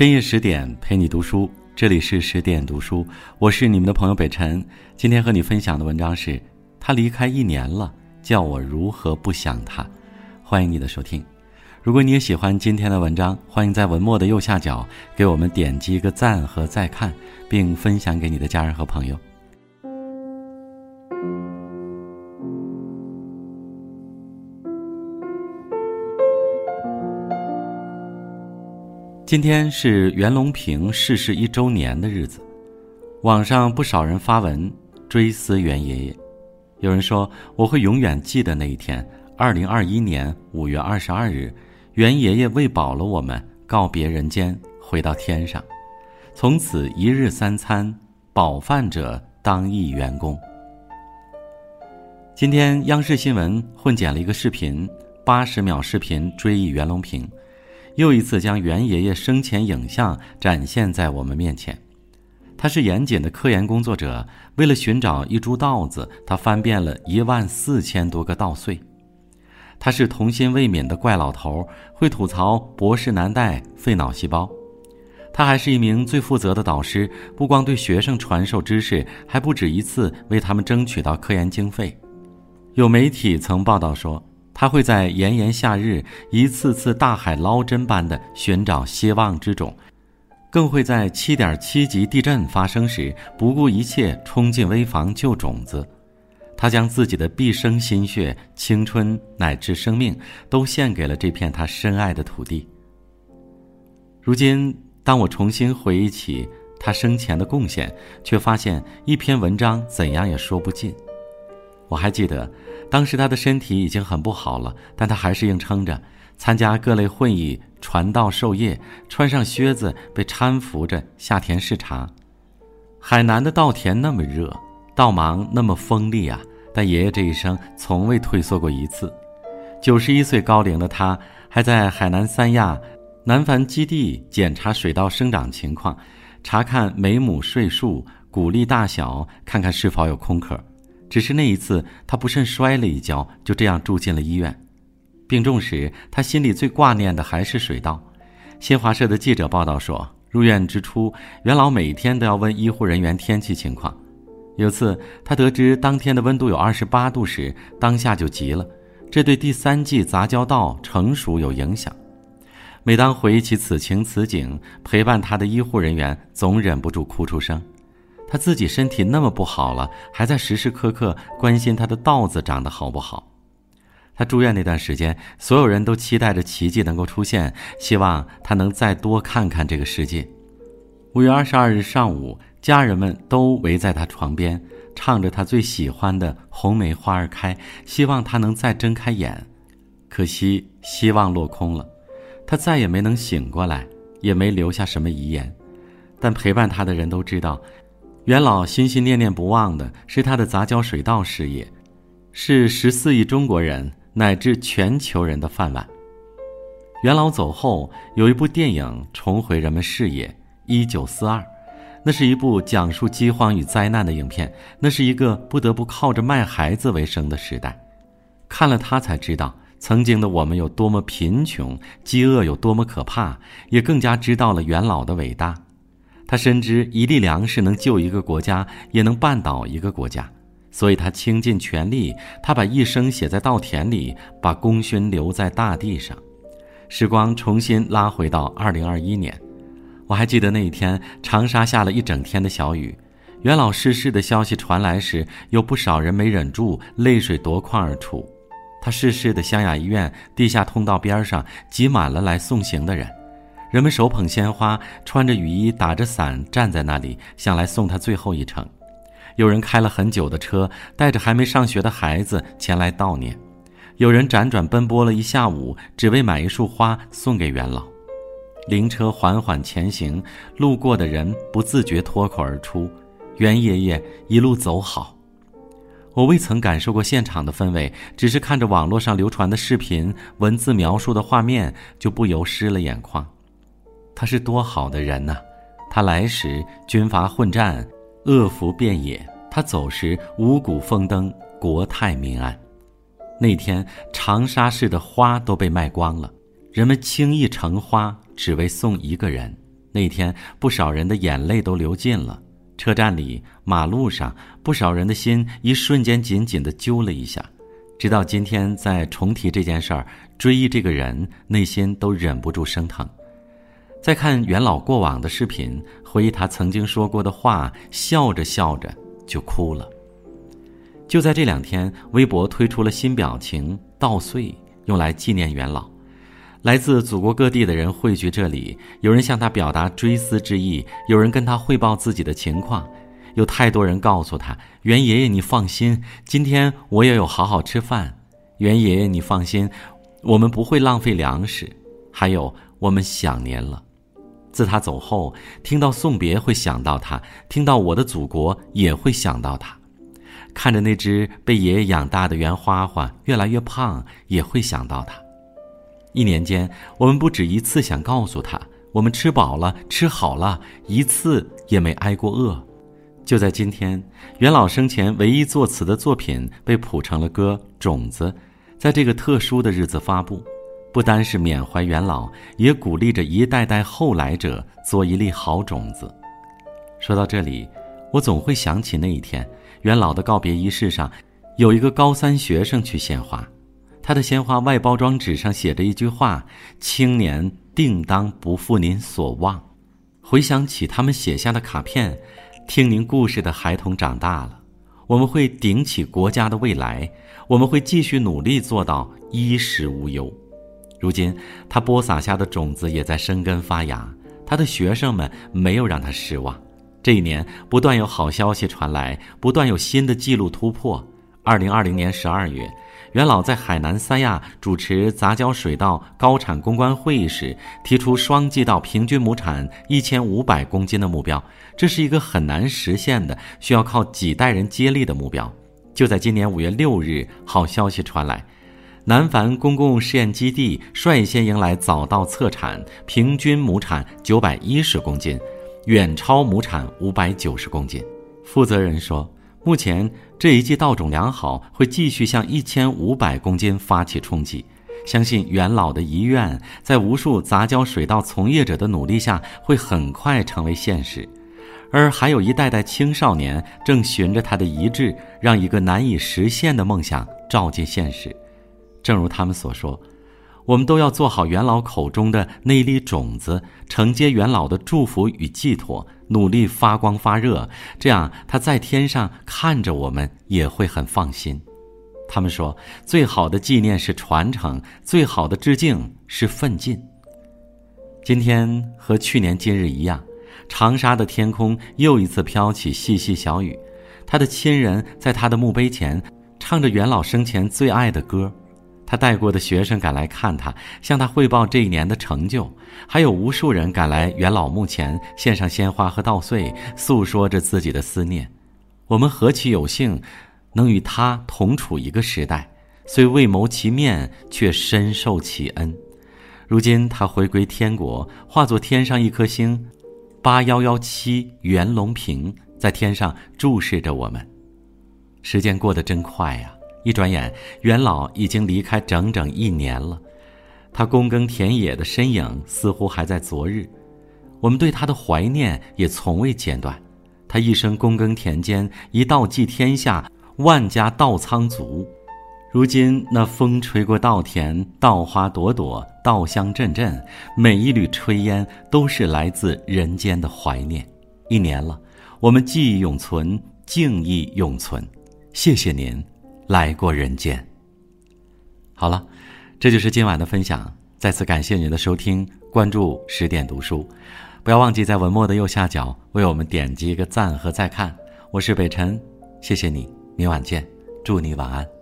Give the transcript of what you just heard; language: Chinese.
深夜十点陪你读书，这里是十点读书，我是你们的朋友北辰。今天和你分享的文章是《他离开一年了，叫我如何不想他》。欢迎你的收听。如果你也喜欢今天的文章，欢迎在文末的右下角给我们点击一个赞和再看，并分享给你的家人和朋友。今天是袁隆平逝世一周年的日子，网上不少人发文追思袁爷爷。有人说：“我会永远记得那一天，二零二一年五月二十二日，袁爷爷喂饱了我们，告别人间，回到天上，从此一日三餐，饱饭者当一员工。”今天央视新闻混剪了一个视频，八十秒视频追忆袁隆平。又一次将袁爷爷生前影像展现在我们面前。他是严谨的科研工作者，为了寻找一株稻子，他翻遍了一万四千多个稻穗。他是童心未泯的怪老头，会吐槽博士难带、费脑细胞。他还是一名最负责的导师，不光对学生传授知识，还不止一次为他们争取到科研经费。有媒体曾报道说。他会在炎炎夏日一次次大海捞针般的寻找希望之种，更会在七点七级地震发生时不顾一切冲进危房救种子。他将自己的毕生心血、青春乃至生命都献给了这片他深爱的土地。如今，当我重新回忆起他生前的贡献，却发现一篇文章怎样也说不尽。我还记得。当时他的身体已经很不好了，但他还是硬撑着参加各类会议、传道授业，穿上靴子被搀扶着下田视察。海南的稻田那么热，稻芒那么锋利啊！但爷爷这一生从未退缩过一次。九十一岁高龄的他，还在海南三亚南繁基地检查水稻生长情况，查看每亩穗数、谷粒大小，看看是否有空壳。只是那一次，他不慎摔了一跤，就这样住进了医院。病重时，他心里最挂念的还是水稻。新华社的记者报道说，入院之初，袁老每天都要问医护人员天气情况。有次，他得知当天的温度有二十八度时，当下就急了，这对第三季杂交稻成熟有影响。每当回忆起此情此景，陪伴他的医护人员总忍不住哭出声。他自己身体那么不好了，还在时时刻刻关心他的稻子长得好不好。他住院那段时间，所有人都期待着奇迹能够出现，希望他能再多看看这个世界。五月二十二日上午，家人们都围在他床边，唱着他最喜欢的《红梅花儿开》，希望他能再睁开眼。可惜希望落空了，他再也没能醒过来，也没留下什么遗言。但陪伴他的人都知道。袁老心心念念不忘的是他的杂交水稻事业，是十四亿中国人乃至全球人的饭碗。袁老走后，有一部电影重回人们视野，《一九四二》，那是一部讲述饥荒与灾难的影片，那是一个不得不靠着卖孩子为生的时代。看了他才知道，曾经的我们有多么贫穷，饥饿有多么可怕，也更加知道了袁老的伟大。他深知一粒粮食能救一个国家，也能绊倒一个国家，所以他倾尽全力。他把一生写在稻田里，把功勋留在大地上。时光重新拉回到二零二一年，我还记得那一天，长沙下了一整天的小雨。袁老逝世的消息传来时，有不少人没忍住，泪水夺眶而出。他逝世的湘雅医院地下通道边上挤满了来送行的人。人们手捧鲜花，穿着雨衣，打着伞，站在那里，想来送他最后一程。有人开了很久的车，带着还没上学的孩子前来悼念。有人辗转奔波了一下午，只为买一束花送给元老。灵车缓缓前行，路过的人不自觉脱口而出：“袁爷爷一路走好。”我未曾感受过现场的氛围，只是看着网络上流传的视频、文字描述的画面，就不由湿了眼眶。他是多好的人呐！他来时军阀混战，恶福遍野；他走时五谷丰登，国泰民安。那天长沙市的花都被卖光了，人们轻易成花，只为送一个人那天，不少人的眼泪都流尽了。车站里、马路上，不少人的心一瞬间紧紧地揪了一下。直到今天，在重提这件事儿、追忆这个人，内心都忍不住生疼。再看元老过往的视频，回忆他曾经说过的话，笑着笑着就哭了。就在这两天，微博推出了新表情“稻穗”，用来纪念元老。来自祖国各地的人汇聚这里，有人向他表达追思之意，有人跟他汇报自己的情况，有太多人告诉他：“袁爷爷，你放心，今天我也有好好吃饭。”“袁爷爷，你放心，我们不会浪费粮食。”还有，我们想您了。自他走后，听到送别会想到他，听到我的祖国也会想到他，看着那只被爷爷养大的圆花花越来越胖，也会想到他。一年间，我们不止一次想告诉他，我们吃饱了，吃好了，一次也没挨过饿。就在今天，袁老生前唯一作词的作品被谱成了歌《种子》，在这个特殊的日子发布，不单是缅怀元老，也鼓励着一代代后来者做一粒好种子。说到这里，我总会想起那一天，元老的告别仪式上，有一个高三学生去献花。他的鲜花外包装纸上写着一句话：“青年定当不负您所望。”回想起他们写下的卡片，听您故事的孩童长大了，我们会顶起国家的未来，我们会继续努力做到衣食无忧。如今，他播撒下的种子也在生根发芽，他的学生们没有让他失望。这一年，不断有好消息传来，不断有新的记录突破。二零二零年十二月。元老在海南三亚主持杂交水稻高产攻关会议时，提出双季稻平均亩产一千五百公斤的目标，这是一个很难实现的，需要靠几代人接力的目标。就在今年五月六日，好消息传来，南繁公共试验基地率先迎来早稻测产，平均亩产九百一十公斤，远超亩产五百九十公斤。负责人说。目前这一季稻种良好，会继续向一千五百公斤发起冲击。相信元老的遗愿，在无数杂交水稻从业者的努力下，会很快成为现实。而还有一代代青少年正循着他的遗志，让一个难以实现的梦想照进现实。正如他们所说。我们都要做好元老口中的那粒种子，承接元老的祝福与寄托，努力发光发热，这样他在天上看着我们也会很放心。他们说，最好的纪念是传承，最好的致敬是奋进。今天和去年今日一样，长沙的天空又一次飘起细细小雨，他的亲人在他的墓碑前唱着元老生前最爱的歌。他带过的学生赶来看他，向他汇报这一年的成就，还有无数人赶来元老墓前献上鲜花和稻穗，诉说着自己的思念。我们何其有幸，能与他同处一个时代，虽未谋其面，却深受其恩。如今他回归天国，化作天上一颗星，八幺幺七袁隆平在天上注视着我们。时间过得真快呀！一转眼，元老已经离开整整一年了。他躬耕田野的身影似乎还在昨日，我们对他的怀念也从未间断。他一生躬耕田间，一稻济天下，万家稻仓足。如今那风吹过稻田，稻花朵朵，稻香阵阵，每一缕炊烟都是来自人间的怀念。一年了，我们记忆永存，敬意永存。谢谢您。来过人间。好了，这就是今晚的分享。再次感谢您的收听，关注十点读书，不要忘记在文末的右下角为我们点击一个赞和再看。我是北辰，谢谢你，明晚见，祝你晚安。